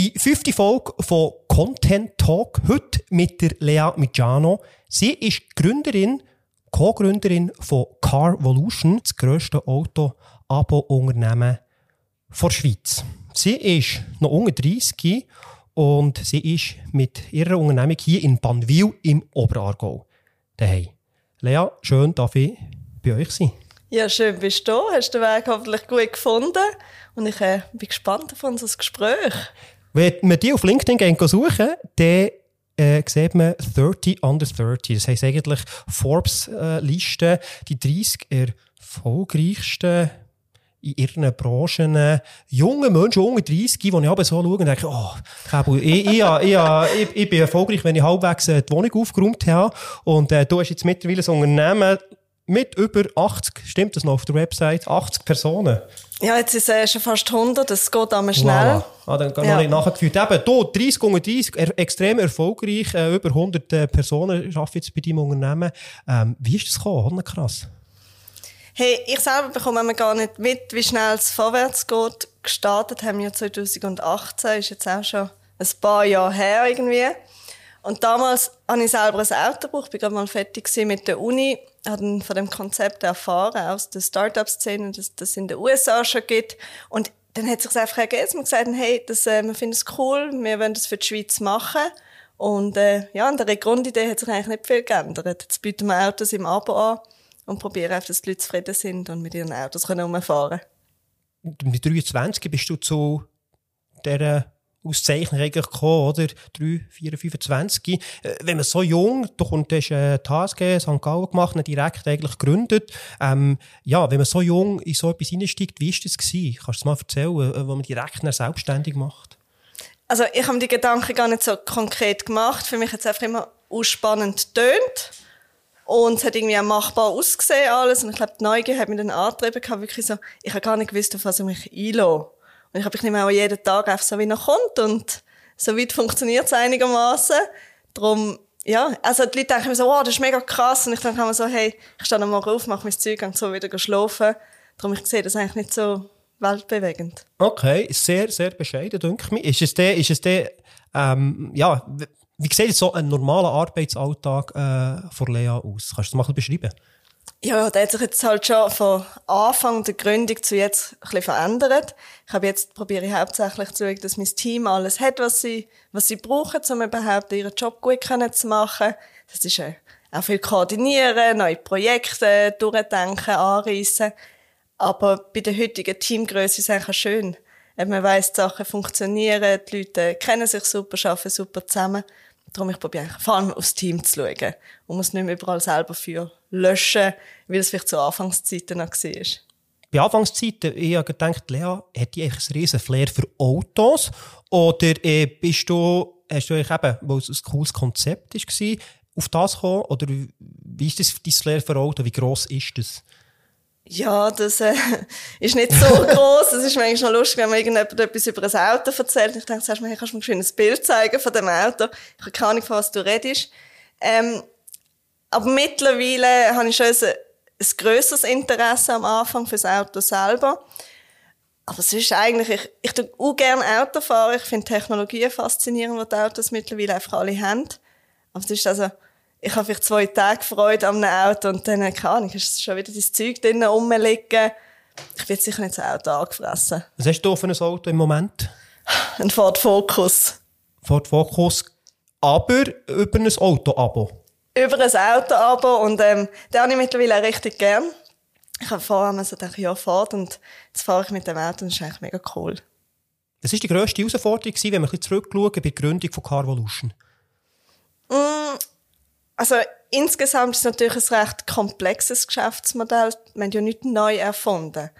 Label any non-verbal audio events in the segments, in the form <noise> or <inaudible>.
Die fünfte Folge von Content Talk heute mit der Lea Mijano. Sie ist Gründerin, Co-Gründerin von Carvolution, das grösste Auto-Abo-Unternehmen der Schweiz. Sie ist noch unter 30 und sie ist mit ihrer Unternehmung hier in Bannwil im Oberaargau daheim. Lea, schön, darf ich bei euch sein. Ja, schön bist du. Hast den Weg hoffentlich gut gefunden. Und ich äh, bin gespannt auf unser Gespräch. Wenn man die auf LinkedIn suchen dann äh, sieht man 30 under 30. Das heisst eigentlich Forbes-Liste, äh, die 30 erfolgreichsten in ihren Branchen äh, junge Menschen, unter 30, die ich aber so schaue und denke, oh, ich, ich, ich, ich, ich bin erfolgreich, wenn ich halbwegs äh, die Wohnung aufgeräumt habe. Und äh, du hast jetzt mittlerweile ein Unternehmen mit über 80, stimmt das noch auf der Website, 80 Personen. Ja, jetzt ist es schon fast 100, das geht einmal schnell. Voilà. Ah, dann ja. noch nicht nachgeführt. Eben, hier, 30 unter 30, er, extrem erfolgreich, äh, über 100 äh, Personen arbeiten jetzt bei deinem Unternehmen. Ähm, wie ist das gekommen? Krass. Hey, ich selber bekomme gar nicht mit, wie schnell es vorwärts geht. Gestartet haben wir 2018, ist jetzt auch schon ein paar Jahre her irgendwie. Und damals habe ich selber ein Auto gebraucht, ich war gerade mal fertig mit der Uni, habe von dem Konzept erfahren aus der Startup-Szene, dass das in den USA schon gibt. Und dann hat sich einfach ergeben, wir gesagt hey, das, äh, wir finden es cool, wir wollen das für die Schweiz machen. Und äh, ja, an der Grundidee hat sich eigentlich nicht viel geändert. Jetzt bieten wir Autos im Abo an und probieren einfach, dass die Leute zufrieden sind und mit ihren Autos können umfahren können. Mit 23 bist du zu dieser Auszeichnung eigentlich gekommen, oder? 3, 4, 25. Wenn man so jung, du kommst äh, die HSG St. Gallen gemacht und direkt eigentlich gegründet. Ähm, ja, wenn man so jung in so etwas einsteigt, wie war das gewesen? Kannst du mal erzählen, äh, wo man direkt selbstständig macht? Also, ich habe die Gedanken gar nicht so konkret gemacht. Für mich hat es einfach immer ausspannend tönt. Und es hat irgendwie auch machbar ausgesehen alles. Und ich glaube, die Neugier hat mich dann angetrieben, wirklich so, ich habe gar nicht gewusst, auf was ich mich einlasse. Und ich habe ich nehme auch jeden Tag einfach so, wie er kommt. Und so weit funktioniert es einigermaßen. Darum, ja, also die Leute denken mir so, wow, das ist mega krass. Und ich denke immer so, hey, ich stehe nochmal auf, mache mein Zeug und so wieder schlafen. Darum, ich sehe das eigentlich nicht so weltbewegend. Okay, sehr, sehr bescheiden, denke ich mir. Ist es der, ist es der, ähm, ja, wie sieht so ein normaler Arbeitsalltag äh, von Lea aus? Kannst du das mal beschreiben? Ja, der hat sich jetzt halt schon von Anfang der Gründung zu jetzt ein bisschen verändert. Ich habe jetzt probiere ich hauptsächlich zu schauen, dass mein Team alles hat, was sie, was sie brauchen, um überhaupt ihren Job gut zu machen. Das ist äh, auch viel koordinieren, neue Projekte durchdenken, anreissen. Aber bei der heutigen Teamgröße ist es eigentlich schön. Man weiss, die Sachen funktionieren, die Leute kennen sich super, arbeiten super zusammen. Darum, ich probiere vor allem aufs Team zu schauen und muss nicht mehr überall selber für löschen, wie das vielleicht zu Anfangszeiten noch war. Bei Anfangszeiten, ich habe gedacht, Lea, hat die eigentlich ein riesen Flair für Autos? Oder äh, bist du, hast du eigentlich eben, weil es ein cooles Konzept war, auf das gekommen? Oder wie ist das dein Flair für Autos? Wie gross ist das? Ja, das äh, <laughs> ist nicht so <laughs> groß. Es ist manchmal lustig, wenn man irgendjemand etwas über ein Auto erzählt. Ich denke, sagst du mir, kannst du mir ein Bild zeigen von dem Auto? Ich habe keine Ahnung, von was du redest. Ähm, aber mittlerweile habe ich schon ein, ein grösseres Interesse am Anfang fürs Auto selber. Aber es ist eigentlich, ich, ich tue auch gerne Auto fahren. Ich finde Technologien faszinierend, die die Autos mittlerweile einfach alle haben. Aber es ist also, ich habe vielleicht zwei Tage Freude am Auto und dann, keine Ahnung, ist schon wieder das Zeug drinnen rumliegen. Ich werde sicher nicht so ein Auto angefressen. Was hast du für ein Auto im Moment? Ein Ford Focus. Ford Focus, aber über ein Auto-Abo? Über ein Auto-Abo und ähm, den habe ich mittlerweile auch richtig gern. Ich habe vorher so gedacht, ja, Ford und jetzt fahre ich mit dem Auto und das ist eigentlich mega cool. Das war die grösste Herausforderung, wenn wir ein bisschen zurückschauen bei der Gründung von Carvolution? Mm, also insgesamt ist es natürlich ein recht komplexes Geschäftsmodell. Wir haben ja nicht neu erfunden.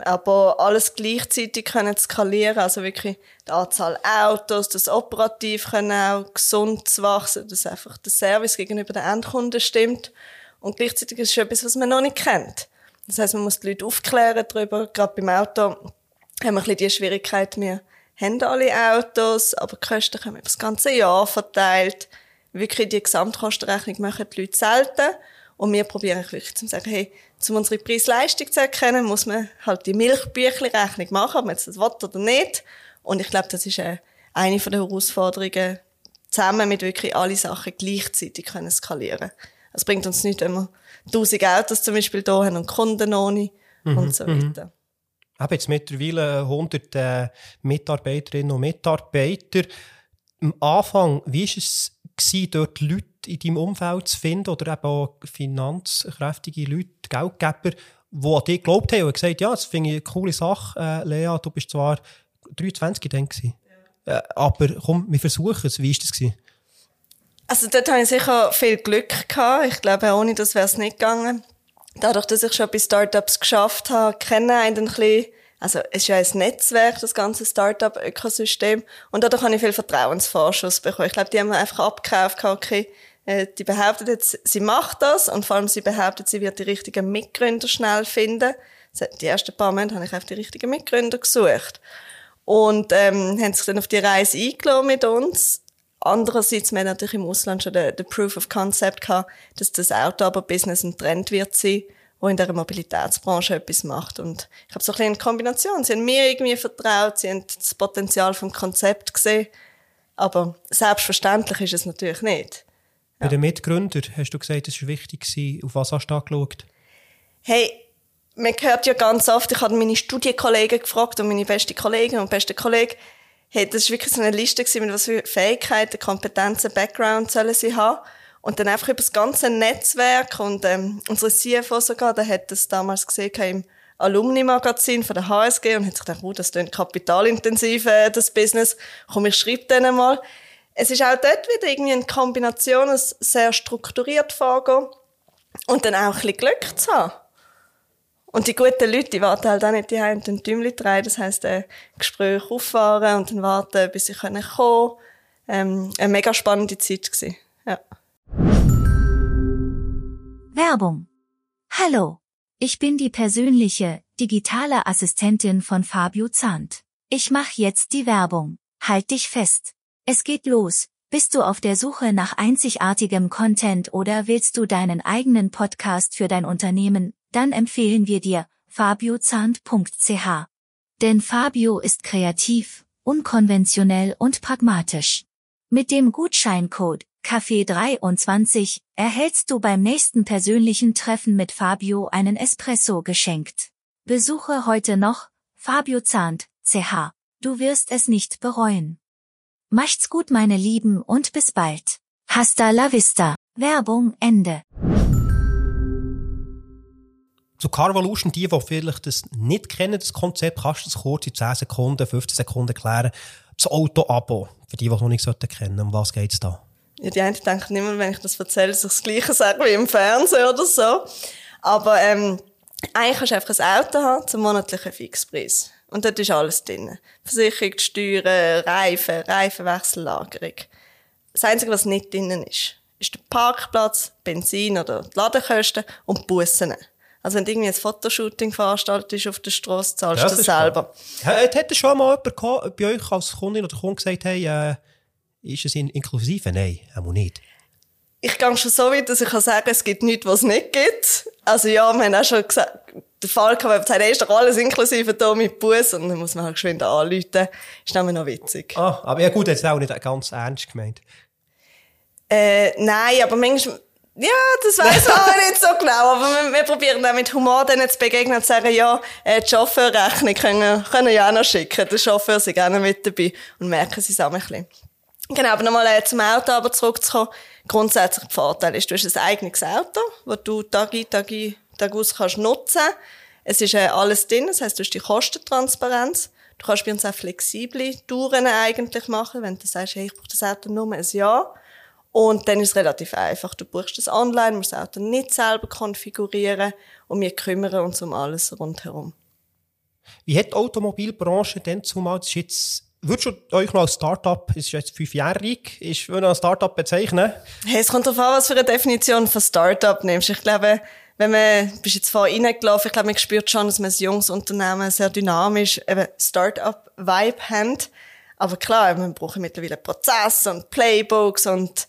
Aber alles gleichzeitig können skalieren, also wirklich die Anzahl Autos, das Operativ können auch gesund zu wachsen, dass einfach der Service gegenüber den Endkunden stimmt. Und gleichzeitig ist es etwas, was man noch nicht kennt. Das heißt, man muss die Leute aufklären darüber. Gerade beim Auto haben wir ein bisschen die Schwierigkeit, wir haben alle Autos, aber die Kosten kommen über das ganze Jahr verteilt wirklich die Gesamtkostenrechnung machen die Leute selten. Und wir probieren wirklich zu sagen, hey, um unsere Preis-Leistung zu erkennen, muss man halt die Milchbüchli-Rechnung machen, ob man jetzt das will oder nicht. Und ich glaube, das ist äh, eine von den Herausforderungen, zusammen mit wirklich alle Sachen gleichzeitig können skalieren. Es bringt uns nicht, wenn wir tausend Autos zum Beispiel da haben und Kunden ohne mhm. und so weiter. Mhm. Ich jetzt mittlerweile 100 äh, Mitarbeiterinnen und Mitarbeiter. Am Anfang, wie war es, gewesen, dort Leute in deinem Umfeld zu finden oder eben auch finanzkräftige Leute, Geldgeber, die an dich geglaubt haben und gesagt ja, das finde ich eine coole Sache, äh, Lea, du bist zwar 23, denke ich. Ja. Äh, aber komm, wir versuchen es. Wie war das? Gewesen? Also dort hatte ich sicher viel Glück. Gehabt. Ich glaube, ohne das wäre es nicht gegangen. Dadurch, dass ich schon bei Startups geschafft habe, kenne ich ein bisschen, also es ist ja ein Netzwerk, das ganze Startup-Ökosystem. Und dadurch habe ich viel Vertrauensvorschuss bekommen. Ich glaube, die haben mir einfach abgekauft, okay, äh, die behauptet jetzt, sie macht das und vor allem sie behauptet, sie wird die richtigen Mitgründer schnell finden. Die ersten paar Monate habe ich auf die richtigen Mitgründer gesucht. Und ähm, haben sich dann auf die Reise eingeladen mit uns. Andererseits, wir haben natürlich im Ausland schon den, Proof of Concept gehabt, dass das Auto aber Business ein Trend wird sein, wo in der Mobilitätsbranche etwas macht. Und ich habe so ein bisschen eine Kombination. Sie haben mir irgendwie vertraut, sie haben das Potenzial vom Konzept gesehen. Aber selbstverständlich ist es natürlich nicht. Bei den Mitgründern hast du gesagt, es war wichtig. Auf was hast du angeschaut? Hey, man hört ja ganz oft, ich habe meine Studienkollegen gefragt und meine beste Kollegin und beste Kollegen, hey, das war wirklich so eine Liste mit was für Fähigkeiten, Kompetenzen, Background sollen sie haben. Und dann einfach über das ganze Netzwerk und ähm, unsere CFO sogar, der hat das damals gesehen im Alumni-Magazin von der HSG und hat sich gedacht, oh, das klingt kapitalintensiv, äh, das Business. Komm, ich schreibe denen mal. Es ist auch dort wieder irgendwie eine Kombination, es sehr strukturiert vorgehen und dann auch ein bisschen Glück zu haben. Und die guten Leute, die warten halt auch nicht die und den Däumchen drehen. Das heisst, ein Gespräch auffahren und dann warten, bis sie kommen können. Ähm, eine mega spannende Zeit gewesen. Ja. Werbung. Hallo. Ich bin die persönliche, digitale Assistentin von Fabio Zandt. Ich mache jetzt die Werbung. Halt dich fest. Es geht los. Bist du auf der Suche nach einzigartigem Content oder willst du deinen eigenen Podcast für dein Unternehmen, dann empfehlen wir dir fabiozahnt.ch. Denn Fabio ist kreativ, unkonventionell und pragmatisch. Mit dem Gutscheincode Café23 erhältst du beim nächsten persönlichen Treffen mit Fabio einen Espresso geschenkt. Besuche heute noch Fabio Zahnt, CH. Du wirst es nicht bereuen. Macht's gut, meine Lieben, und bis bald. Hasta la vista. Werbung Ende zu Carvolution, die, die vielleicht das nicht kennen, das Konzept, kannst du das kurz in 10 Sekunden, 15 Sekunden erklären. Das Auto-Abo, für die, die es noch nicht kennen um was geht es da? Ja, die einen denken immer, wenn ich das erzähle, dass ich das Gleiche sage wie im Fernsehen oder so. Aber ähm, eigentlich kannst du einfach ein Auto haben zum monatlichen Fixpreis. Und dort ist alles drin. Versicherung, Steuern, Reifen, Reifenwechsellagerung. Das Einzige, was nicht drin ist, ist der Parkplatz, Benzin oder die Ladekosten und Bussen. Also wenn du irgendwie ein Fotoshooting veranstaltest auf der Straße, zahlst du das, das selber. Hätte schon mal jemand bei euch als Kundin oder Kunde gesagt, hey, äh, ist es in inklusive? Nein, auch nicht. Ich gehe schon so weit, dass ich kann sagen, es gibt nichts, was es nicht gibt. Also ja, wir haben auch schon gesagt, der Fall wenn man sagt, hey, ist doch alles inklusive da mit Bus und dann muss man halt geschwind anrufen. Ist nämlich noch witzig. Ah, aber ja gut, jetzt auch nicht ganz ernst gemeint. Äh, nein, aber manchmal, ja, das weiß man auch nicht so genau, aber wir, wir probieren dann mit Humor denen zu begegnen und zu sagen, ja, äh, die Chauffeurrechnung können, können ja auch noch schicken. Der Chauffeur ist gerne mit dabei und merken sie es auch ein bisschen. Genau, aber nochmal äh, zum Auto aber zurückzukommen. Grundsätzlich der Vorteil ist, du hast ein eigenes Auto, das du Tag ein, Tag ein, Tag aus kannst nutzen. Es ist äh, alles drin, das heisst, du hast die Kostentransparenz. Du kannst bei uns auch flexible Touren eigentlich machen, wenn du sagst, hey, ich brauche das Auto nur ein Jahr und dann ist es relativ einfach. Du buchst das online, musst das Auto nicht selber konfigurieren und wir kümmern uns um alles rundherum. Wie hat die Automobilbranche denn zumal, das ist jetzt Würdest du euch noch als Startup, es ist jetzt fünfjährig, ist, würde als Startup bezeichnen? Hey, es kommt darauf an, was für eine Definition von Startup nimmst. Ich glaube, wenn man, bist jetzt vorhin reingelaufen, ich glaube, man spürt schon, dass man ein junges Unternehmen sehr dynamisch, eben Startup-Vibe hat. Aber klar, wir brauchen mittlerweile Prozesse und Playbooks und,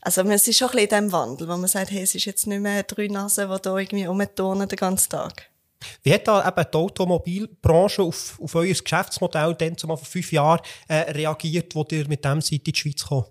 also man ist schon ein bisschen in diesem Wandel, wo man sagt, hey, es ist jetzt nicht mehr drei Nasen, die da irgendwie rumturnen den ganzen Tag. Wie hat da eben die Automobilbranche auf, auf euer Geschäftsmodell dann zumal vor fünf Jahren äh, reagiert, wo ihr mit dem seid in die Schweiz gekommen?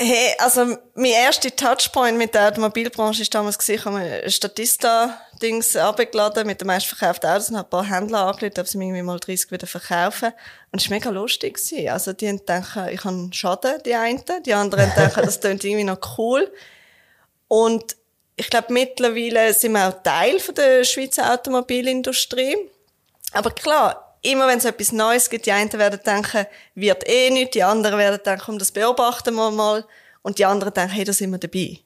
Hey, also mein erster Touchpoint mit der Automobilbranche war damals, ich habe ein Statista-Dings abgeladen mit den meistverkauften Autos und habe ein paar Händler angelegt, ob sie irgendwie mal 30 wieder verkaufen. Und es war mega lustig. Gewesen. Also die denken, ich habe Schaden, die einen. Die anderen denken, <laughs> das klingt irgendwie noch cool. Und ich glaube, mittlerweile sind wir auch Teil von der Schweizer Automobilindustrie. Aber klar, immer wenn es etwas Neues gibt, die einen werden denken, wird eh nicht, die anderen werden denken, das beobachten wir mal. Und die anderen denken, hey, da sind wir dabei.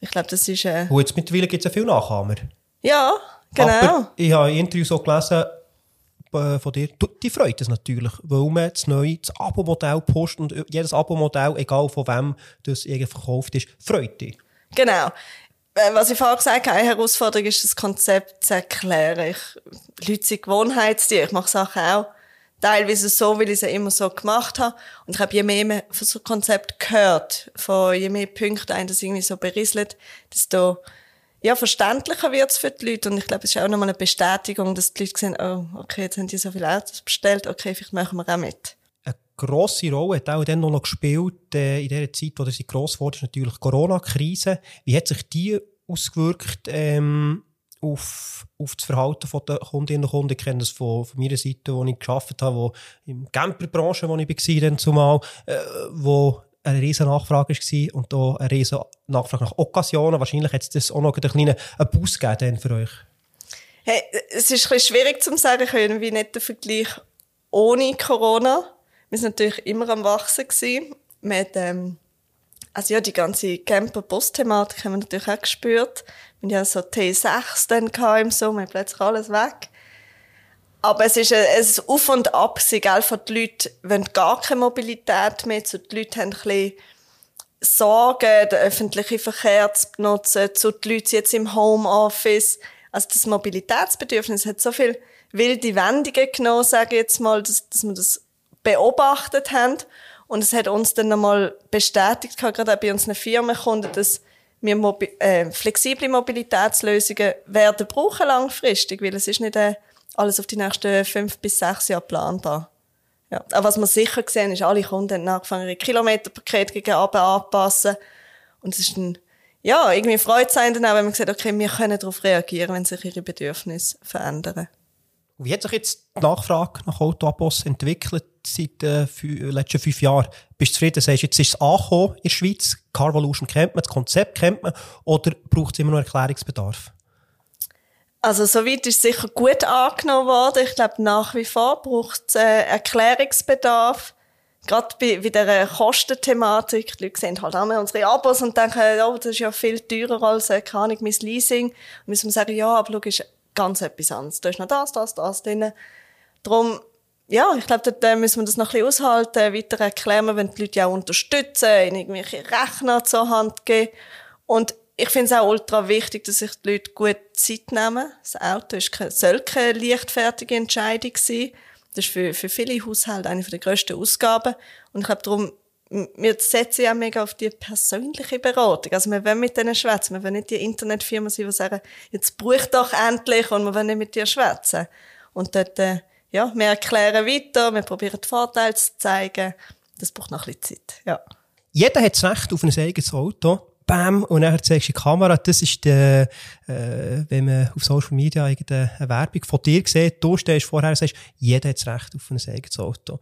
Ich glaube, das ist... Äh Und jetzt mittlerweile gibt es ja viele Nachahmer. Ja, genau. Aber ich habe Interviews so gelesen äh, von dir, die freut es natürlich, weil man das neue das Abo-Modell postet und jedes Abo-Modell, egal von wem das irgendwie verkauft ist, freut dich. Genau. Äh, was ich vorher gesagt habe, eine Herausforderung ist, das Konzept zu erklären. Ich, Leute sind Gewohnheitstiere. Ich mache Sachen auch teilweise so, weil ich es immer so gemacht habe. Und ich habe, je mehr von so Konzept gehört, von je mehr Punkte ein das irgendwie so berieselt, desto ja, verständlicher wird es für die Leute. Und ich glaube, es ist auch nochmal eine Bestätigung, dass die Leute sehen, oh, okay, jetzt haben die so viele Autos bestellt, okay, vielleicht machen wir auch mit. Grosse Rolle hat auch dann noch gespielt, äh, in der Zeit, wo sie gross wurde, ist natürlich die Corona-Krise. Wie hat sich die ausgewirkt, ähm, auf, auf das Verhalten der Kundinnen und Kunden. Ich kenne das von, von meiner Seite, wo ich gearbeitet habe, wo in der Camperbranche, wo ich war, dann zumal, äh, wo eine riesige Nachfrage war und da eine riesige Nachfrage nach Occasionen. Wahrscheinlich hat es auch noch einen kleinen Boost gegeben für euch. Hey, es ist ein schwierig zu sagen, ich irgendwie nicht den Vergleich ohne Corona. Wir sind natürlich immer am Wachsen gewesen. Mit, ähm, also ja, die ganze Camper-Bus-Thematik haben wir natürlich auch gespürt. Wir hatten ja so T6 dann im Sommer, plötzlich alles weg. Aber es ist ein, ein Auf und Ab, gell, von den Leuten wollen gar keine Mobilität mehr, zu die Leute haben ein bisschen Sorgen, den öffentlichen Verkehr zu benutzen, zu die Leute jetzt im Homeoffice. Also das Mobilitätsbedürfnis hat so viel wilde Wendungen genommen, sage ich jetzt mal, dass, dass wir das beobachtet haben. Und es hat uns dann nochmal bestätigt, gerade auch bei unseren Firmenkunden, dass wir mobi äh, flexible Mobilitätslösungen werden brauchen langfristig, weil es ist nicht äh, alles auf die nächsten fünf bis sechs Jahre planbar. Ja. Aber was wir sicher gesehen ist, alle Kunden haben angefangen, ihre Kilometerpakete gegen anpassen. Und es ist ein, ja, irgendwie freut es einen dann auch, wenn man sagt, okay, wir können darauf reagieren, wenn sich ihre Bedürfnisse verändern. Wie hat sich jetzt die Nachfrage nach Autoabos entwickelt seit den äh, letzten fünf Jahren? Bist du zufrieden? Sagst jetzt ist es angekommen in der Schweiz? Carvolution kennt man, das Konzept kennt man, oder braucht es immer noch Erklärungsbedarf? Also, soweit ist es sicher gut angenommen worden. Ich glaube, nach wie vor braucht es äh, Erklärungsbedarf. Gerade bei, bei dieser Kostenthematik. Die Leute sehen halt einmal unsere Abos und denken, oh, das ist ja viel teurer als, äh, keine Ahnung, mein Leasing. Und müssen sagen, ja, aber schau, ganz etwas anderes. Da ist noch das, das, das drin. Darum, ja, ich glaube, dort äh, müssen wir das noch ein bisschen aushalten, weiter erklären, wenn die Leute auch unterstützen, ihnen irgendwelche Rechner zur Hand geben. Und ich finde es auch ultra wichtig, dass sich die Leute gut Zeit nehmen. Das Auto ist keine, soll keine leichtfertige Entscheidung sein. Das ist für, für viele Haushalte eine der grössten Ausgaben. Und ich glaube, darum, wir setzen ja mega auf die persönliche Beratung. Also wir wollen mit denen schwätzen. Wir wollen nicht die Internetfirmen sein, die sagen, jetzt buch doch endlich und wir wollen nicht mit dir schwätzen. Und dort, äh, ja, wir erklären weiter, wir probieren die Vorteile zu zeigen. Das braucht noch ein bisschen Zeit, ja. Jeder hat das Recht auf ein eigenes Auto bam, und dann zeigst du die Kamera. Das ist der, äh, wenn man auf Social Media eine Werbung von dir sieht, du stehst vorher und sagst, jeder hat das Recht auf ein eigenes Auto.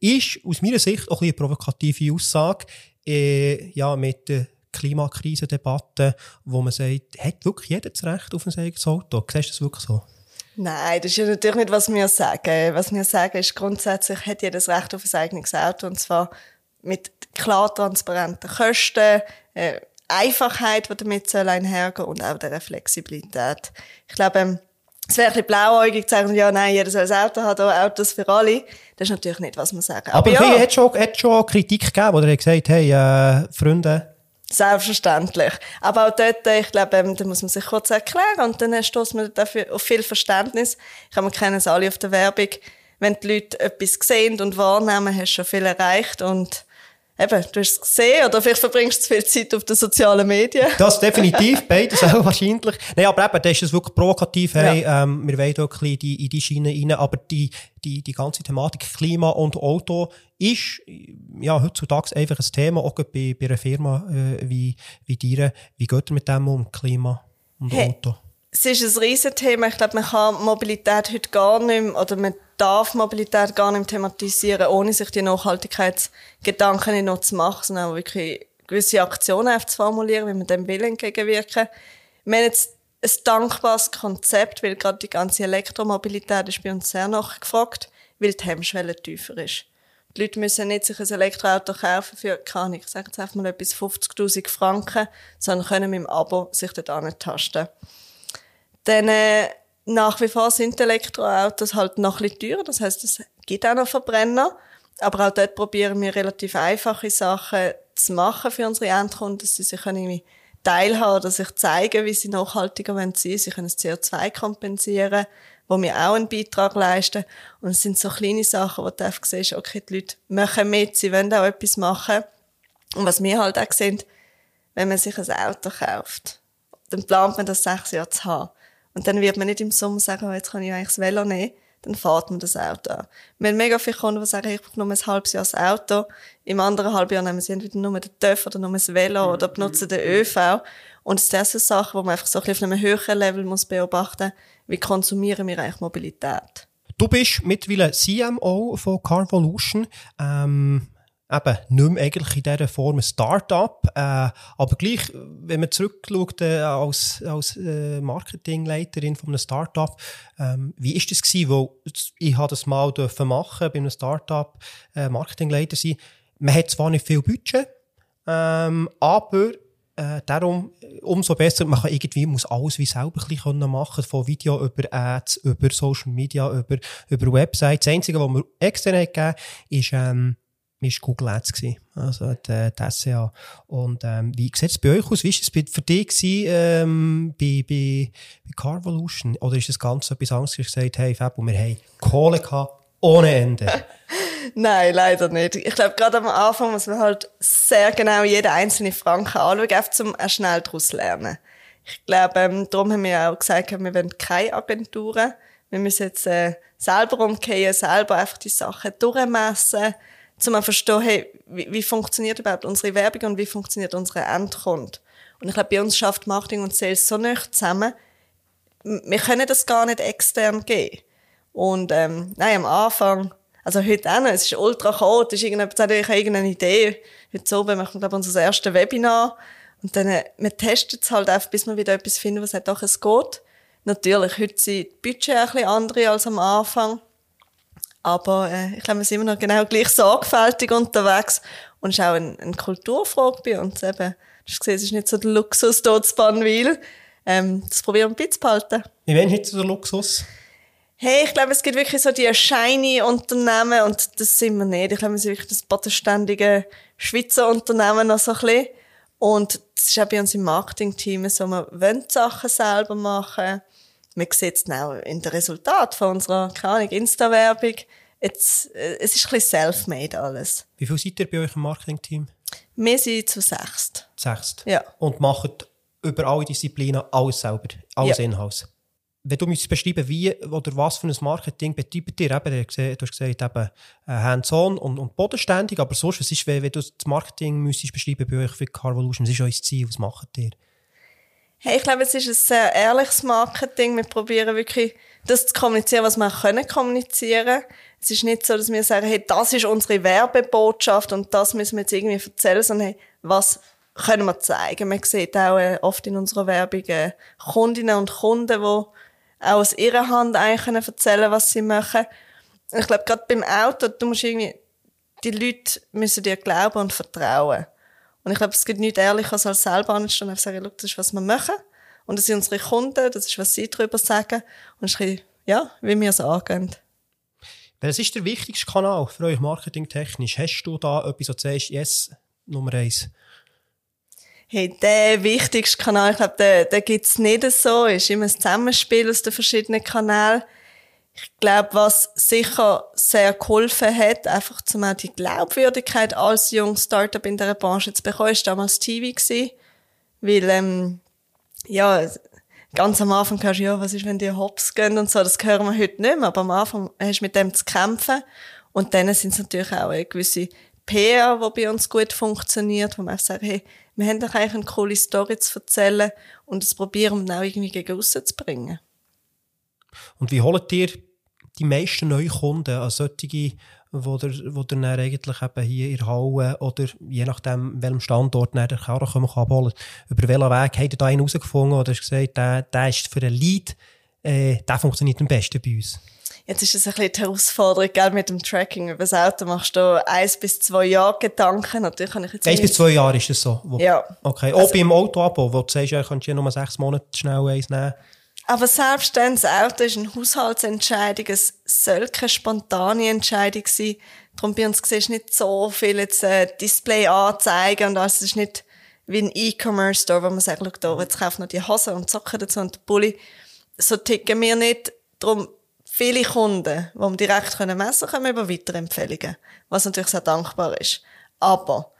Ist aus meiner Sicht auch ein eine provokative Aussage, äh, ja, mit der Klimakrisendebatte, wo man sagt, hat wirklich jeder das Recht auf ein eigenes Auto? Siehst du das wirklich so? Nein, das ist ja natürlich nicht, was wir sagen. Was wir sagen, ist grundsätzlich hat jeder das Recht auf ein eigenes Auto und zwar mit klar transparenten Kosten, äh, Einfachheit, die damit soll einhergehen und auch der Flexibilität. Ich glaube, ähm, es wäre ein bisschen blauäugig zu sagen, ja, nein, jeder soll ein Auto haben, Autos für alle. Das ist natürlich nicht, was man sagen. Aber, Aber ja. hat schon, hat schon Kritik gegeben, oder er hat gesagt, hey, äh, Freunde. Selbstverständlich. Aber auch dort, ich glaube, ähm, da muss man sich kurz erklären und dann stoßt man dafür auf viel Verständnis. Ich glaube, wir kennen es alle auf der Werbung. Wenn die Leute etwas sehen und wahrnehmen, hast du schon viel erreicht und eben, du hast es gesehen, oder vielleicht verbringst du zu viel Zeit auf den sozialen Medien. <laughs> Das definitiv, beides auch wahrscheinlich. Nein, aber eben, das ist es wirklich provokativ. Hey, Ja. ähm, wir wollen wirklich in die, in die Schiene rein, aber die, die, die ganze Thematik Klima und Auto ist ja heutzutage einfach ein Thema, auch bei, bei einer Firma äh, wie, wie dir. Wie geht ihr mit dem um, Klima und Hey. Auto? Es ist ein Riesenthema. Ich glaube, man kann Mobilität heute gar nicht mehr, oder man darf Mobilität gar nicht thematisieren, ohne sich die Nachhaltigkeitsgedanken nicht noch zu machen, sondern auch wirklich gewisse Aktionen zu formulieren, wie man dem will entgegenwirken. Wir haben jetzt ein dankbares Konzept, weil gerade die ganze Elektromobilität ist bei uns sehr nachgefragt, weil die Hemmschwelle tiefer ist. Die Leute müssen nicht sich ein Elektroauto kaufen für, keine Ahnung, ich sage jetzt einfach mal etwas 50.000 Franken, sondern können mit dem Abo sich dort antasten. Dann äh, nach wie vor sind Elektroautos halt noch ein bisschen teurer. Das heißt, es gibt auch noch Verbrenner. Aber auch dort probieren wir relativ einfache Sachen zu machen für unsere Endkunden, dass sie sich irgendwie teilhaben oder sich zeigen, wie sie nachhaltiger sein wollen. Sie können das CO2 kompensieren, wo wir auch einen Beitrag leisten. Und es sind so kleine Sachen, wo du einfach siehst, okay, die Leute machen mit, sie wollen auch etwas machen. Und was wir halt auch sehen, wenn man sich ein Auto kauft, dann plant man das sechs Jahre zu haben. Und dann wird man nicht im Sommer sagen, oh, jetzt kann ich eigentlich das Velo nehmen. Dann fährt man das Auto an. Wir haben mega viele Kunden, die sagen, ich brauche nur ein halbes Jahr das Auto. Im anderen halben Jahr nehmen sie entweder nur den TÜV oder nur das Velo oder benutzen den ÖV. Und das sind so Sachen, die man einfach so ein bisschen auf einem höheren Level muss beobachten muss. Wie konsumieren wir eigentlich Mobilität? Du bist mittlerweile CMO von Carvolution. Ähm, eben nicht mehr eigentlich in dieser Form ein Start-up, äh, aber gleich, wenn man zurückschaut äh, als, als äh, Marketingleiterin von einem Start-up, ähm, wie ist das gewesen? Weil ich habe das mal dürfen machen bei einem Start-up äh, Marketingleiter sein. Man hat zwar nicht viel Budget, ähm, aber äh, darum umso besser, man kann irgendwie, muss alles wie selber ein machen, von Video über Ads, über Social Media, über, über Websites. Das Einzige, was wir extern gegeben ist, ähm, ist Google Ads gewesen. Also, die, die SEA. Und, ähm, wie sieht es bei euch aus? Wie ist es für dich gewesen, ähm, bei, bei, bei Carvolution? Oder ist das Ganze etwas anderes, dass du gesagt hey, Fabio, wir haben Kohle gehabt, ohne Ende? <laughs> Nein, leider nicht. Ich glaube, gerade am Anfang muss man halt sehr genau jeden einzelnen Franken anschauen, einfach um auch schnell daraus zu lernen. Ich glaube, ähm, darum haben wir auch gesagt, wir wollen keine Agenturen. Wir müssen jetzt äh, selber umgehen, selber einfach die Sachen durchmessen, um zu verstehen, hey, wie, wie funktioniert überhaupt unsere Werbung und wie funktioniert unsere Endkunde. Und ich glaube, bei uns schafft Marketing und Sales so nicht zusammen, wir können das gar nicht extern geben. Und ähm, nein, am Anfang, also heute auch noch, es ist ultra chaotisch, irgendjemand hat ich irgendeine Idee. Heute oben machen glaube ich, unser erstes Webinar. Und dann, äh, wir testen es halt einfach, bis wir wieder etwas finden, was sagt, doch, es geht. Natürlich, heute sind die Budgets ein bisschen andere als am Anfang. Aber äh, ich glaube, wir sind immer noch genau gleich sorgfältig unterwegs. Und es ist auch eine, eine Kulturfrage bei uns. Eben, du hast gesehen, es ist nicht so der Luxus dort zu Bannwil. Ähm, das probieren wir ein bisschen zu behalten. Wie wollen heute der Luxus? Hey, ich glaube, es gibt wirklich so die shiny Unternehmen und das sind wir nicht. Ich glaube, wir sind wirklich das bodenständige Schweizer Unternehmen noch so ein bisschen. Und das ist auch bei uns im Marketing-Team so, wir wollen Sachen selber machen. Man sieht es auch in den Resultaten von unserer, keine Ahnung, Insta-Werbung. Jetzt, äh, Es ist ein bisschen self-made alles. Wie viel seid ihr bei euch im Marketing-Team? Wir sind zu sechst. Sechst. Ja. Und macht über alle Disziplinen alles selber, alles Ja. in-house. Wenn du müsstest beschreiben, wie oder was für ein Marketing betreibt ihr, eben, du hast gesagt, eben, äh, hands-on und, und bodenständig, aber sonst, was ist, wenn, wenn du das Marketing müsstest beschreiben bei euch für Carvolution, was ist euer Ziel, was macht ihr? Hey, ich glaube, es ist ein sehr ehrliches Marketing. Wir probieren wirklich, das zu kommunizieren, was wir können kommunizieren. Es ist nicht so, dass wir sagen, hey, das ist unsere Werbebotschaft und das müssen wir jetzt irgendwie erzählen, sondern hey, was können wir zeigen? Man sieht auch äh, oft in unserer Werbung äh, Kundinnen und Kunden, die auch aus ihrer Hand eigentlich können erzählen, was sie machen. Ich glaube, gerade beim Auto, du musst irgendwie, die Leute müssen dir glauben und vertrauen. Und ich glaube, es gibt nichts Ehrliches als selber anstehen und einfach sagen, «Schau, das ist, was wir machen. Und das sind unsere Kunden, das ist, was sie darüber sagen. Und es ist ein bisschen, ja, wie wir es angehen. Welches ist der wichtigste Kanal für euch marketingtechnisch? Hast du da etwas, wo du sagst, yes, Nummer eins? Hey, der wichtigste Kanal, ich glaube, den, den gibt's nicht so. Es ist immer ein Zusammenspiel aus den verschiedenen Kanälen. Ich glaube, was sicher sehr geholfen hat, einfach zum auch die Glaubwürdigkeit als junges Startup in der Branche zu bekommen, ist damals TV gewesen. Weil, ähm, ja, ganz am Anfang hörst du, ja, was ist, wenn die Hops gehen und so, das hören wir heute nicht mehr, aber am Anfang hast du mit dem zu kämpfen. Und dann sind es natürlich auch eine gewisse PR, die bei uns gut funktioniert, wo man einfach sagt, hey, wir haben doch eigentlich eine coole Story zu erzählen und das probieren dann auch irgendwie gegen zu bringen. Und wie holt ihr die meisten neuen Kunden, also solche, wo der, wo dann eigentlich eben hier in Halle oder je nachdem, welchem Standort dann der Karre kommen kann abholen Über welchen Weg habt ihr da einen herausgefunden oder hast gesagt, der, der ist für ein Lead, äh, der funktioniert am besten bei uns? Jetzt ist es ein bisschen die Herausforderung, gell, mit dem Tracking über das Auto machst du eins bis zwei Jahre Gedanken. Natürlich kann ich jetzt eins bis zwei Jahre ist das so? Wo, ja. Okay. Auch also, beim Auto-Abo, wo du sagst, ja, kannst du ja nur sechs Monate schnell eins nehmen. Aber selbst dann, das Auto ist eine Haushaltsentscheidung, es soll keine spontane Entscheidung sein. Darum bei uns siehst du nicht so viel jetzt, äh, Display anzeigen und alles. Es ist nicht wie ein E-Commerce-Store, wo man sagt, schau da, jetzt kauft noch die Hose und Socken dazu und den Pulli. So ticken wir nicht. Darum, viele Kunden, die wir direkt messen können, kommen über Weiterempfehlungen. Was natürlich sehr dankbar ist. Aber,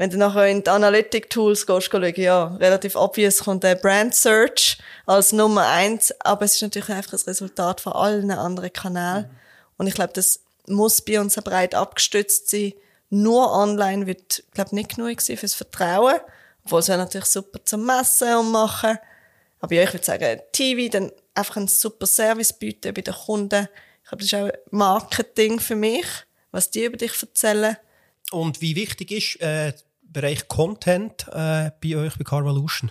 wenn du nachher in die Analytic-Tools gehst, schauen, ja, relativ obvious kommt der Brand Search als Nummer eins, aber es ist natürlich einfach das Resultat von allen anderen Kanälen. Mhm. Und ich glaube, das muss bei uns breit abgestützt sein. Nur online wird, glaube nicht genug sein fürs Vertrauen. Obwohl es wäre natürlich super zum Messen und machen. Aber ja, ich würde sagen, TV, dann einfach einen super Service bieten bei den Kunden. Ich glaube, das ist auch Marketing für mich, was die über dich erzählen. Und wie wichtig ist äh, Bereich Content äh, bei euch bei Carvolution?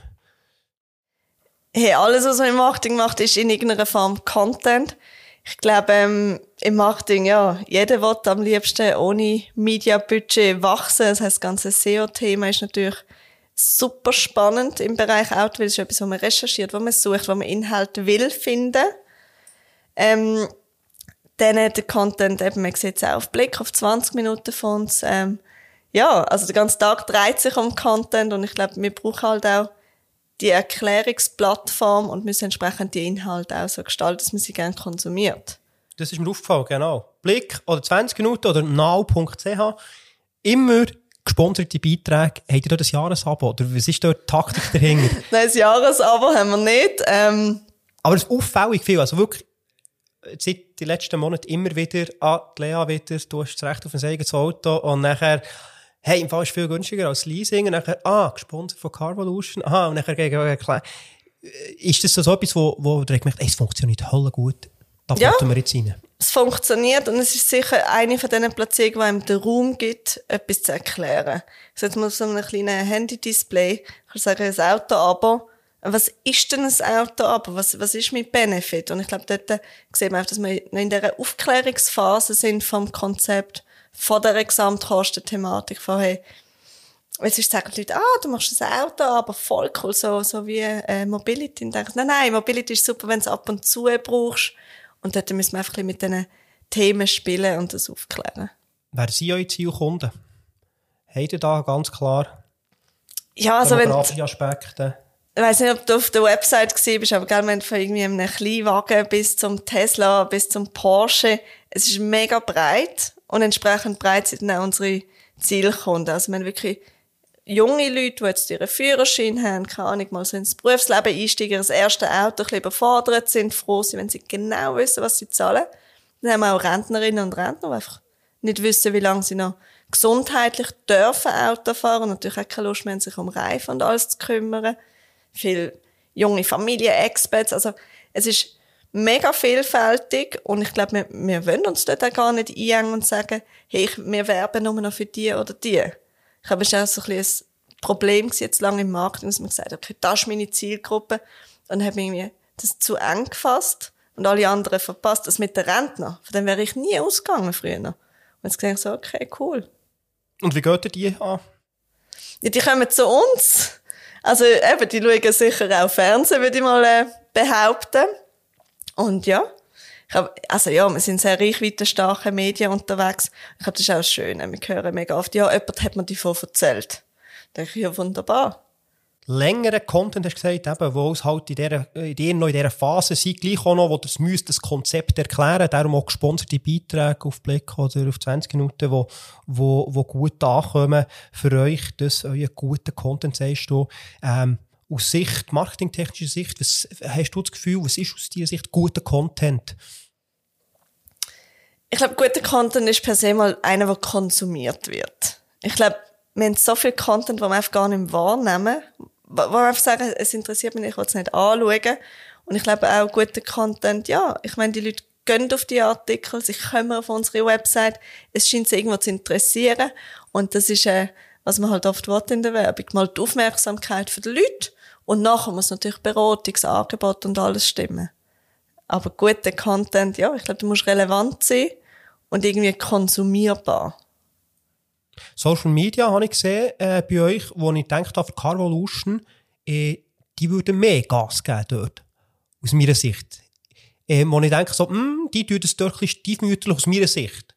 Hey, alles, was man im Marketing macht, ist in irgendeiner Form Content. Ich glaube, ähm, im Marketing, ja, jeder will am liebsten ohne Media-Budget wachsen. Das heißt, das ganze SEO-Thema ist natürlich super spannend im Bereich Auto, weil es ist etwas, was man recherchiert, was man sucht, was man Inhalt will finden. Ähm, dann der Content, eben, man sieht es auch auf Blick, auf 20 Minuten von uns, ähm, ja, also der ganze Tag dreht sich um Content und ich glaube, wir brauchen halt auch die Erklärungsplattform und müssen entsprechend die Inhalte auch so gestalten, dass man sie gerne konsumiert. Das ist mir aufgefallen, genau. Blick oder 20 Minuten oder now.ch. Immer gesponserte Beiträge. Habt ihr dort ein Jahresabo? Oder was ist dort die Taktik dahinter? <laughs> Nein, ein Jahresabo haben wir nicht. Ähm, Aber es ist auffällig viel. Also wirklich, seit den letzten Monaten immer wieder, ah, Lea wieder, du hast das Recht auf ein eigenes Auto und nachher hey, im Fall ist viel günstiger als Leasing. Und nachher, ah, gesponsert von Carvolution. Aha, und nachher gegen, gegen Ist das so etwas, wo, wo direkt merkt, ey, es funktioniert toll gut? Da ja, wir jetzt rein. Es funktioniert und es ist sicher eine von diesen Platzierungen, die einem den Raum gibt, etwas zu erklären. Ich sage mal so einem kleinen Handy-Display, ich sagen, ein Auto aber, was ist denn ein Auto aber? Was, was ist mit Benefit? Und ich glaube, dort sieht man auch, dass wir in dieser Aufklärungsphase sind vom Konzept von dieser Gesamtkostenthematik von, hey, es ist sagen die Leute, ah, du machst ein Auto, aber voll cool, so, so wie äh, Mobility. Und denkst, nein, nein, Mobility ist super, wenn du es ab und zu brauchst. Und dort müssen wir einfach ein mit diesen Themen spielen und das aufklären. Wer sind eure Zielkunden? Habt ihr da ganz klar ja, also wenn, Aspekte? Ich weiss nicht, ob du auf der Website gesehen bist, aber gell, wenn von irgendwie einem Kleinwagen bis zum Tesla, bis zum Porsche, es ist mega breit und entsprechend breit sind dann auch unsere Zielkunden. Also wir haben wirklich junge Leute, die jetzt ihren Führerschein haben, keine Ahnung, mal so ins Berufsleben einsteigen, das erste Auto ein bisschen überfordert sind, froh sind, wenn sie genau wissen, was sie zahlen. Dann haben wir auch Rentnerinnen und Rentner, die einfach nicht wissen, wie lange sie noch gesundheitlich dürfen Auto fahren und natürlich auch keine Lust mehr, sich um Reifen und alles zu kümmern. Viele junge Familienexperts, also es ist mega vielfältig und ich glaube, wir, wir wollen uns dort auch gar nicht einhängen und sagen, hey, ich, wir werben nur noch für die oder die. Ich glaube, es auch so ein, bisschen ein Problem jetzt lange im Markt, dass man gesagt hat, okay, das ist meine Zielgruppe. Und dann habe ich irgendwie das zu eng gefasst und alle anderen verpasst. Das mit den Rentnern, von dem wäre ich nie ausgegangen früher. Und jetzt gesagt so, okay, cool. Und wie geht ihr die an? Ja, die kommen zu uns. Also eben, die schauen sicher auch Fernsehen, würde ich mal äh, behaupten. Und ja, hab, also ja, wir sind sehr reichweitenstarke Medien unterwegs. Ich glaube, das ist auch schön. Wir hören mega oft, ja, jemand hat mir davon erzählt. Da denke ich, ja, wunderbar. längeren Content, hast du gesagt, eben, wo es halt in dieser, in der, noch in dieser Phase sind, gleich auch noch, wo das müsst das Konzept erklären, darum auch gesponserte Beiträge auf Blick oder auf 20 Minuten, wo, wo, wo gut ankommen für euch, das euer guter Content, sagst du, ähm, aus Sicht, marketingtechnischer Sicht, was hast du das Gefühl, was ist aus deiner Sicht guter Content? Ich glaube, guter Content ist per se mal einer, der konsumiert wird. Ich glaube, wir haben so viel Content, den wir einfach gar nicht wahrnehmen, wo wir einfach sagen, es interessiert mich, ich will es nicht anschauen. Und ich glaube auch, guter Content, ja, ich meine, die Leute gehen auf die Artikel, sie kommen auf unsere Website, es scheint sie irgendwo zu interessieren. Und das ist, äh, was man halt oft will in der Werbung, mal die Aufmerksamkeit für die Leute. Und nachher muss natürlich Beratungsangebot und alles stimmen. Aber guter Content, ja, ich glaube, du musst relevant sein und irgendwie konsumierbar. Social Media habe ich gesehen äh, bei euch, wo ich gedacht habe, Carvolution, äh, die würden mehr Gas geben dort. Aus meiner Sicht. Äh, wo ich denke, so, mh, hm, die tun das dort stiefmütterlich aus meiner Sicht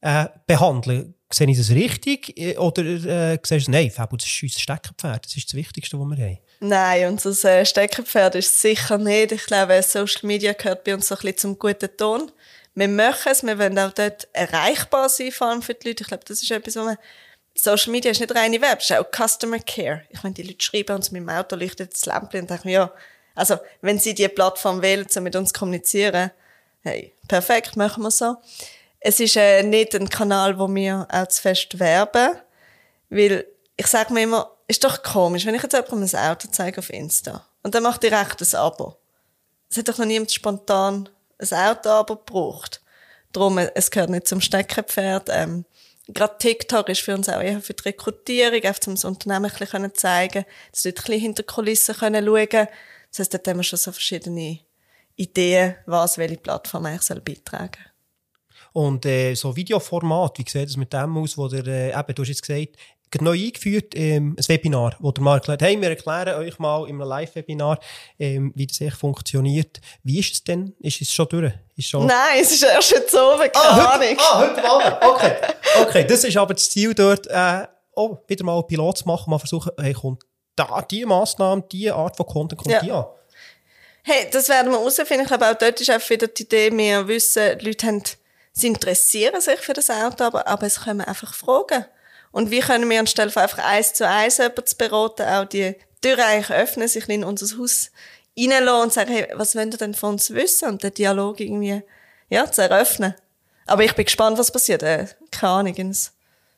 äh, behandeln. Sehe ich das richtig? Äh, oder äh, siehst du, nein, Fabio, das ist unser Steckenpferd. Das ist das Wichtigste, was wir haben. Nein, unser äh, Steckenpferd ist sicher nicht. Ich glaube, Social Media gehört bei uns so ein bisschen zum guten Ton. Wir machen es, wir wollen auch dort erreichbar sein, vor allem für die Leute. Ich glaube, das ist etwas, wo man Social Media ist nicht reine Web, es ist auch Customer Care. Ich meine, die Leute schreiben uns mit dem Auto leuchtet das Lämpchen und denken, ja, also, wenn sie die Plattform wählen, um mit uns zu kommunizieren, hey, perfekt, machen wir so. Es ist äh, nicht ein Kanal, wo wir auch zu fest werben, weil ich sage mir immer, ist doch komisch, wenn ich jetzt jemandem ein Auto zeige auf Insta und dann macht direkt ein Abo. Es hat doch noch niemand spontan ein Auto-Abo gebraucht. Darum, es gehört nicht zum Steckenpferd. Ähm, Gerade TikTok ist für uns auch eher für die Rekrutierung, einfach um das Unternehmen ein bisschen zeigen dass Leute ein bisschen hinter Kulissen schauen können. Das heisst, dort haben wir schon so verschiedene Ideen, was welche Plattform eigentlich soll beitragen soll. Und äh, so Videoformat, wie sieht es mit dem aus, wo der, äh, eben, du hast jetzt gesagt, neu eingeführt, ähm, ein Webinar, wo der mal erklärt, hey, wir erklären euch mal in einem Live-Webinar, ähm, wie das echt funktioniert. Wie ist es denn? Ist es schon durch? Ist schon... Nein, es ist erst jetzt oben, keine ah, Ahnung. Heute, ah, heute Abend. Okay. Okay, das ist aber das Ziel dort, äh, oh, wieder mal Pilot zu machen, mal versuchen, hey, kommt da die Massnahme, die Art von Content, kommt ja. die an? Hey, das werden wir herausfinden. Ich glaube, auch dort ist einfach wieder die Idee, wir wissen, die Leute haben, sie interessieren sich für das Auto, aber, aber es kommen einfach Fragen. Und wie können wir anstelle von einfach eins zu eins jemanden zu beraten, auch die Tür eigentlich öffnen, sich in unser Haus reinlassen und sagen, hey, was wollt ihr denn von uns wissen? Und den Dialog irgendwie, ja, zu eröffnen. Aber ich bin gespannt, was passiert. Äh, keine Ahnung.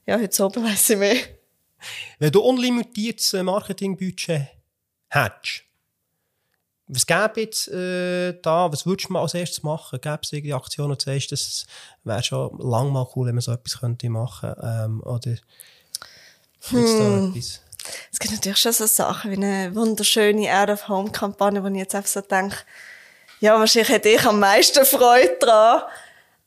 Ja, heute oben <laughs> weiss ich mehr. Wenn du unlimitiertes Marketingbudget hättest, was gäbe jetzt äh, da, was würdest du mal als erstes machen? Gäbe es irgendeine Aktion, und du sagst, das wäre schon lang mal cool, wenn man so etwas könnte machen ähm, oder hm. da etwas? Es gibt natürlich schon so Sachen wie eine wunderschöne Out-of-Home-Kampagne, wo ich jetzt einfach so denke, ja, wahrscheinlich hätte ich am meisten Freude dran.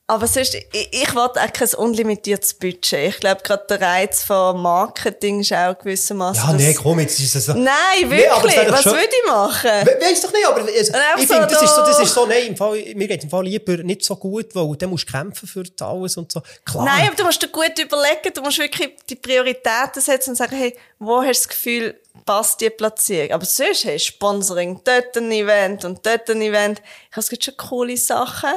Aber sonst, ich, ich will auch kein unlimitiertes Budget. Ich glaube, gerade der Reiz von Marketing ist auch gewissermaßen. Ja, nee, komm, jetzt ist es so. Nein, wirklich. Nee, Was würde ich machen? We weiss doch nicht, aber also, ich so finde, das, ist so, das ist so, nein, im Fall, mir geht im Fall lieber nicht so gut, weil dann musst du kämpfen für alles und so. Klar. Nein, aber du musst dir gut überlegen, du musst wirklich die Prioritäten setzen und sagen, hey, wo hast du das Gefühl, passt die Platzierung? Aber sonst hast du Sponsoring, dort ein Event und dort ein Event. Ich habe, es gibt schon coole Sachen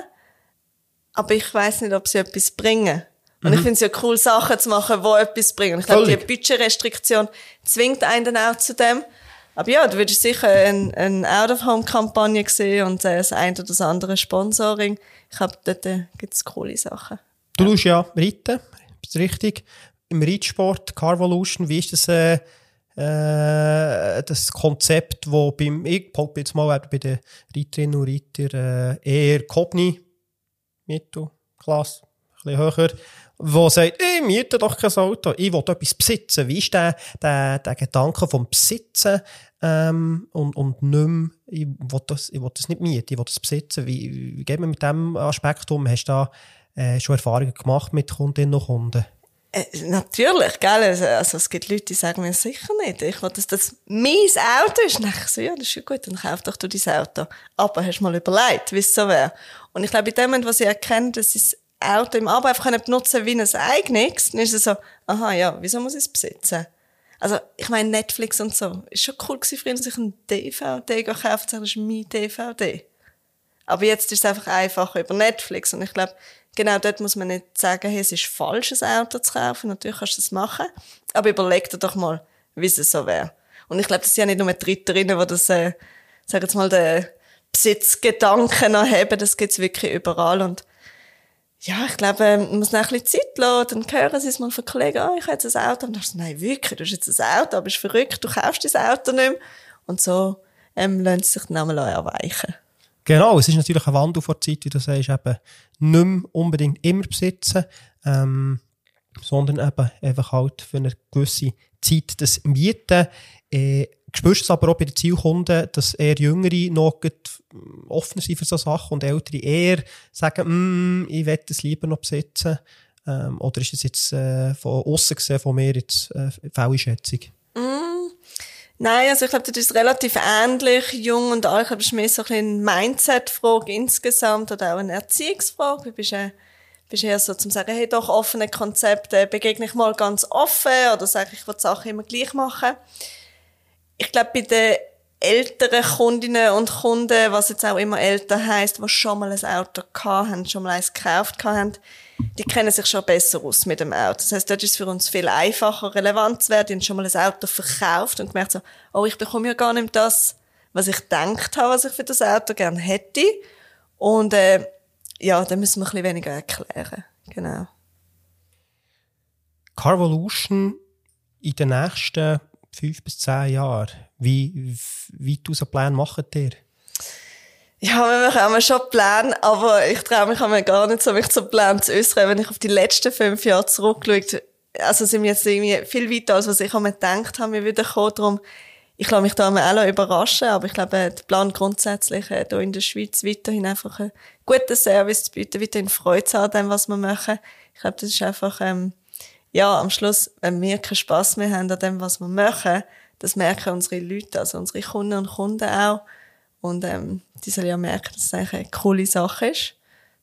aber ich weiß nicht, ob sie etwas bringen. Und mhm. ich finde es ja cool, Sachen zu machen, die etwas bringen. Ich glaube, die Budgetrestriktion zwingt einen dann auch zu dem. Aber ja, du würdest sicher eine, eine Out-of-Home-Kampagne sehen und äh, das ein oder das andere Sponsoring. Ich glaube, dort äh, gibt es coole Sachen. Du ja. tust ja reiten, ist das richtig? Im Reitsport, Carvolution, wie ist das, äh, äh, das Konzept, wo beim, ich jetzt mal bei den Reiterinnen und Reitern äh, eher Kobni Mittelklasse, ein bisschen höher, wo sagt, ich miete doch kein Auto, ich will etwas besitzen. Wie ist der, der, der Gedanke vom Besitzen ähm, und, und nicht mehr, ich will, das, ich will das nicht mieten, ich will das besitzen. Wie, wie geht man mit diesem Aspekt um? Hast du da äh, schon Erfahrungen gemacht mit Kundinnen und Kunden? Äh, natürlich, gell? Also, also, es gibt Leute, die sagen mir sicher nicht. Ich will, dass das mein Auto ist. Und ich so, ja, das ist ja gut, dann kauf doch du dein Auto. Aber hast du mal überlegt, wie es so wäre? Und ich glaube, in dem Moment, wo sie erkennen, dass sie das Auto im Abo einfach benutzen wie ein eigenes, dann ist es so, aha, ja, wieso muss ich es besitzen? Also, ich meine, Netflix und so. Ist schon cool gewesen, früher, dass ich einen DVD gekauft habe. Das ist mein DVD. Aber jetzt ist es einfach einfacher über Netflix. Und ich glaube, genau dort muss man nicht sagen, hey, es ist falsch, ein Auto zu kaufen. Natürlich kannst du das machen. Aber überleg dir doch mal, wie es so wäre. Und ich glaube, das sind ja nicht nur die Ritterinnen, die das, äh, sag jetzt mal, den Besitzgedanken noch haben. Das gibt's wirklich überall. Und ja, ich glaube, man muss noch ein bisschen Zeit lassen. Dann hören sie es mal von Kollegen, oh, ich habe jetzt ein Auto. Und dann sagst du, nein, wirklich, du hast jetzt ein Auto, aber bist verrückt, du kaufst dein Auto nicht mehr. Und so ähm, lassen sie sich dann einmal erweichen. Genau, es ist natürlich ein Wandel vor der Zeit, wie du sagst, eben nicht mehr unbedingt immer besitzen, ähm, sondern eben einfach halt für eine gewisse Zeit das Mieten. Äh, spürst es aber auch bei den Zielkunden, dass eher Jüngere noch offener sind für so Sachen und Ältere eher sagen, mm, ich will es lieber noch besitzen? Ähm, oder ist das jetzt äh, von außen gesehen von mir jetzt äh, Fehlschätzung? Mm. Nein, also ich glaube, das ist relativ ähnlich, jung und alt. Ich glaube, es ist mehr so ein Mindset-Frage insgesamt oder auch eine Erziehungsfrage. Du bist, äh, eher so zum sagen, hey, doch offene Konzepte begegne ich mal ganz offen oder sage ich, ich will die Sachen immer gleich machen. Ich glaube, bei den älteren Kundinnen und Kunden, was jetzt auch immer älter heisst, die schon mal ein Auto haben, schon mal eins gekauft haben, die kennen sich schon besser aus mit dem Auto. Das heißt, dort ist es für uns viel einfacher, relevant zu werden. Die haben schon mal ein Auto verkauft und gemerkt so, oh, ich bekomme ja gar nicht das, was ich gedacht habe, was ich für das Auto gerne hätte. Und, äh, ja, dann müssen wir ein bisschen weniger erklären. Genau. Carvolution in den nächsten fünf bis zehn Jahren, wie, wie du so Pläne machen dir? Ja, wir machen immer schon Pläne, aber ich traue mich mir gar nicht so, mich zu Plänen zu äußern. Wenn ich auf die letzten fünf Jahre zurückschaue, also sind wir jetzt irgendwie viel weiter, als was ich mir gedacht habe, wir wieder kommen. Darum, ich lasse mich da auch noch überraschen, aber ich glaube, der Plan grundsätzlich, äh, hier in der Schweiz weiterhin einfach einen guten Service zu bieten, weiterhin Freude zu haben, dem, was wir machen. Ich glaube, das ist einfach, ähm, ja, am Schluss, wenn wir keinen Spass mehr haben an dem, was wir machen, das merken unsere Leute, also unsere Kunden und Kunden auch. Und ähm, die sollen ja merken, dass es eigentlich eine coole Sache ist.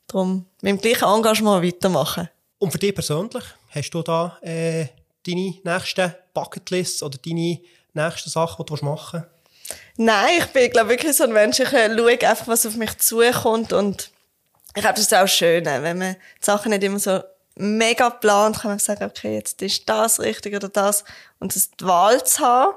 Darum mit dem gleichen Engagement weitermachen. Und für dich persönlich, hast du da äh, deine nächsten Bucketlists oder deine nächsten Sachen, die du machen willst? Nein, ich bin glaube wirklich so ein Mensch, ich äh, schaue einfach, was auf mich zukommt und ich glaube, das ist auch schön, wenn man die Sachen nicht immer so mega plant, kann man sagen, okay, jetzt ist das richtig oder das und das die Wahl zu haben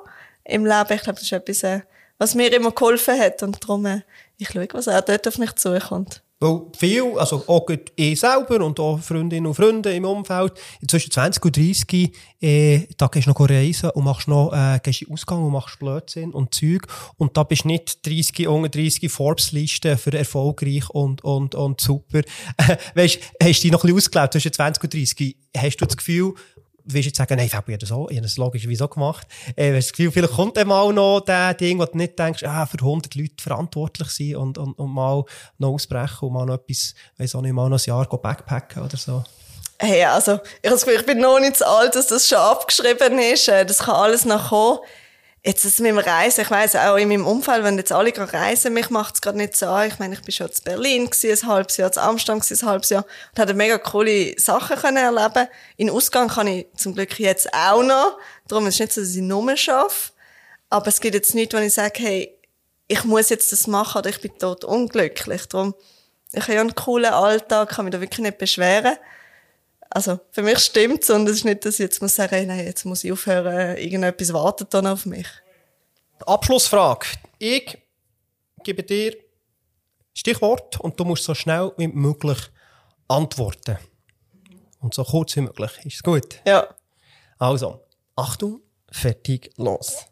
im Leben, ich glaube, das ist etwas, äh, was mir immer geholfen hat. Und darum, äh, ich schaue, was auch dort auf mich zukommt. Weil viel, also auch ich selber und auch Freundinnen und Freunde im Umfeld, zwischen 20 und 30, äh, da gehst du noch reisen und machst noch, äh, gehst in Ausgang und machst Blödsinn und Zeug. Und da bist du nicht 30, unter 30 Forbes-Liste für erfolgreich und, und, und super. <laughs> weißt, hast du dich noch ein bisschen ausgelebt zwischen 20 und 30? Hast du das Gefühl, willst jetzt sagen, nein, so, ich habe das logischerweise gemacht. Äh, hast das Gefühl, vielleicht kommt dann mal noch der Ding, wo du nicht denkst, ah, für 100 Leute verantwortlich sein und, und, und mal noch ausbrechen und mal noch etwas, weiss auch nicht, mal noch ein Jahr backpacken oder so. Hey, also, ich habe das Gefühl, ich bin noch nicht so alt, dass das schon abgeschrieben ist. Äh, das kann alles noch kommen. Jetzt ist mit dem Reisen, ich weiss auch in meinem Umfeld, wenn jetzt alle gerade reisen, mich macht es gerade nicht so an. Ich meine, ich bin schon in Berlin gewesen, ein halbes Jahr, in Amsterdam gewesen, ein halbes Jahr und hatte mega coole Sachen können erleben. In Ausgang kann ich zum Glück jetzt auch noch. Darum ist es nicht so, dass ich nur arbeite. Aber es gibt jetzt nichts, wo ich sage, hey, ich muss jetzt das machen oder ich bin tot unglücklich. Darum, ich habe ja einen coolen Alltag, kann mich da wirklich nicht beschweren. Also, für mich stimmt's und es ist nicht, dass ich jetzt muss sagen, nein, jetzt muss ich aufhören, irgendetwas wartet dann auf mich. Abschlussfrage. Ich gebe dir Stichwort und du musst so schnell wie möglich antworten. Und so kurz wie möglich. Ist es gut? Ja. Also, Achtung, fertig, los.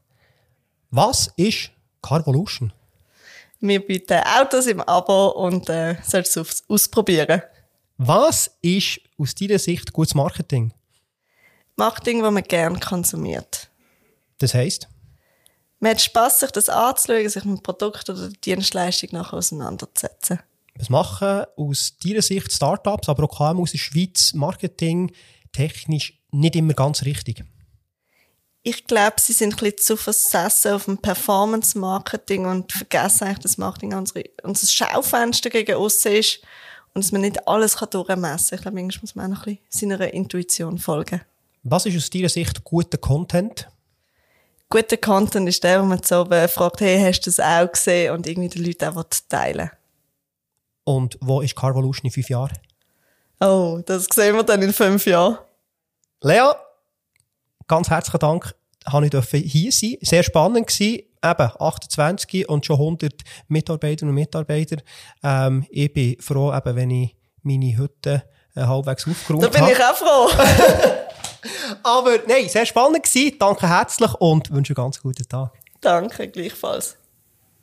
Was ist Carvolution? Wir bieten Autos im Abo und äh, sollst es ausprobieren. Was ist aus deiner Sicht gutes Marketing? Marketing, das man gerne konsumiert. Das heisst? Man hat Spass, sich das anzuschauen, sich mit dem Produkt oder der Dienstleistung nachher auseinanderzusetzen. Was machen aus deiner Sicht Startups, aber auch KMUs in der Schweiz Marketing technisch nicht immer ganz richtig? Ich glaube, sie sind ein bisschen zu versessen auf dem Performance-Marketing und vergessen eigentlich, dass Marketing unsere, unser Schaufenster gegen aussen ist und dass man nicht alles durchmessen kann. Ich glaube, manchmal muss man auch noch ein bisschen seiner Intuition folgen. Was ist aus deiner Sicht guter Content? guter Content ist der, wo man so fragt, hey, hast du das auch gesehen? Und irgendwie die Leute auch teilen Und wo ist Carvolution in fünf Jahren? Oh, das sehen wir dann in fünf Jahren. Lea, ganz herzlichen Dank, habe ich hier sein. Sehr spannend gewesen. Eben, 28 und schon 100 Mitarbeiterinnen und Mitarbeiter. Ähm, ich bin froh, eben, wenn ich meine Hütte äh, halbwegs aufgeräumt habe. Da bin ich auch froh. <laughs> Aber nein, sehr spannend gewesen. Danke herzlich und wünsche einen ganz guten Tag. Danke, gleichfalls.